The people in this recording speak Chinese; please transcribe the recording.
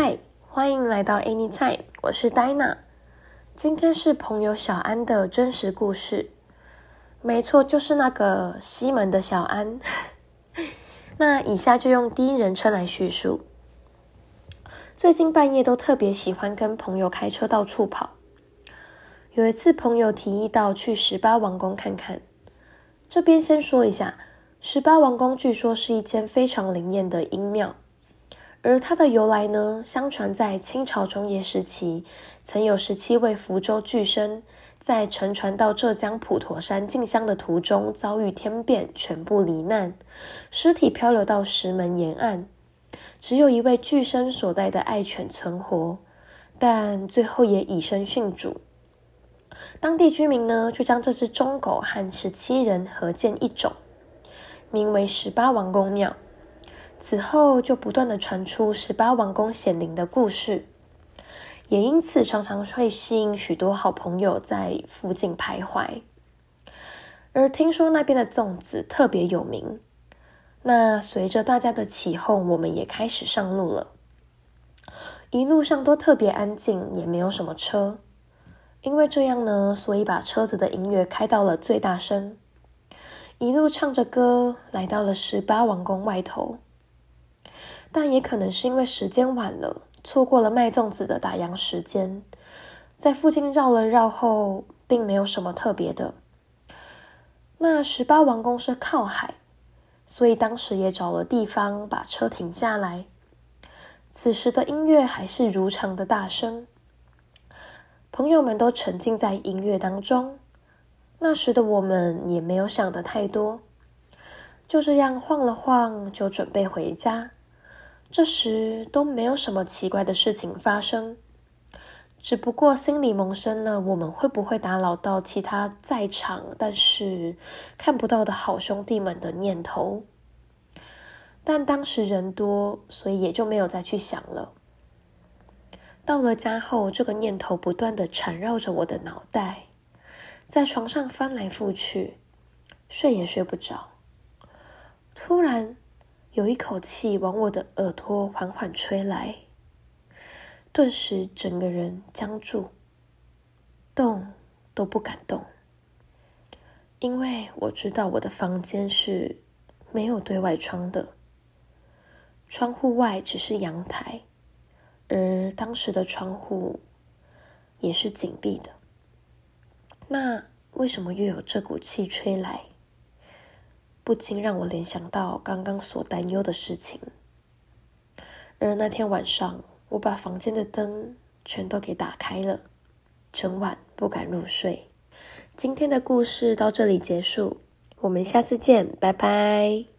嗨，欢迎来到 Anytime，我是 Dina。今天是朋友小安的真实故事，没错，就是那个西门的小安。那以下就用第一人称来叙述。最近半夜都特别喜欢跟朋友开车到处跑。有一次，朋友提议到去十八王宫看看。这边先说一下，十八王宫据说是一间非常灵验的阴庙，而它的由来呢，相传在清朝中叶时期，曾有十七位福州巨僧在乘船到浙江普陀山进香的途中遭遇天变，全部罹难，尸体漂流到石门沿岸。只有一位巨生所带的爱犬存活，但最后也以身殉主。当地居民呢，就将这只忠狗和十七人合建一种，名为十八王公庙。此后就不断的传出十八王公显灵的故事，也因此常常会吸引许多好朋友在附近徘徊。而听说那边的粽子特别有名。那随着大家的起哄，我们也开始上路了。一路上都特别安静，也没有什么车。因为这样呢，所以把车子的音乐开到了最大声，一路唱着歌来到了十八王宫外头。但也可能是因为时间晚了，错过了卖粽子的打烊时间，在附近绕了绕后，并没有什么特别的。那十八王宫是靠海。所以当时也找了地方把车停下来。此时的音乐还是如常的大声，朋友们都沉浸在音乐当中。那时的我们也没有想的太多，就这样晃了晃，就准备回家。这时都没有什么奇怪的事情发生。只不过心里萌生了我们会不会打扰到其他在场但是看不到的好兄弟们的念头，但当时人多，所以也就没有再去想了。到了家后，这个念头不断的缠绕着我的脑袋，在床上翻来覆去，睡也睡不着。突然，有一口气往我的耳朵缓缓吹来。顿时，整个人僵住，动都不敢动，因为我知道我的房间是没有对外窗的，窗户外只是阳台，而当时的窗户也是紧闭的。那为什么又有这股气吹来？不禁让我联想到刚刚所担忧的事情，而那天晚上。我把房间的灯全都给打开了，整晚不敢入睡。今天的故事到这里结束，我们下次见，拜拜。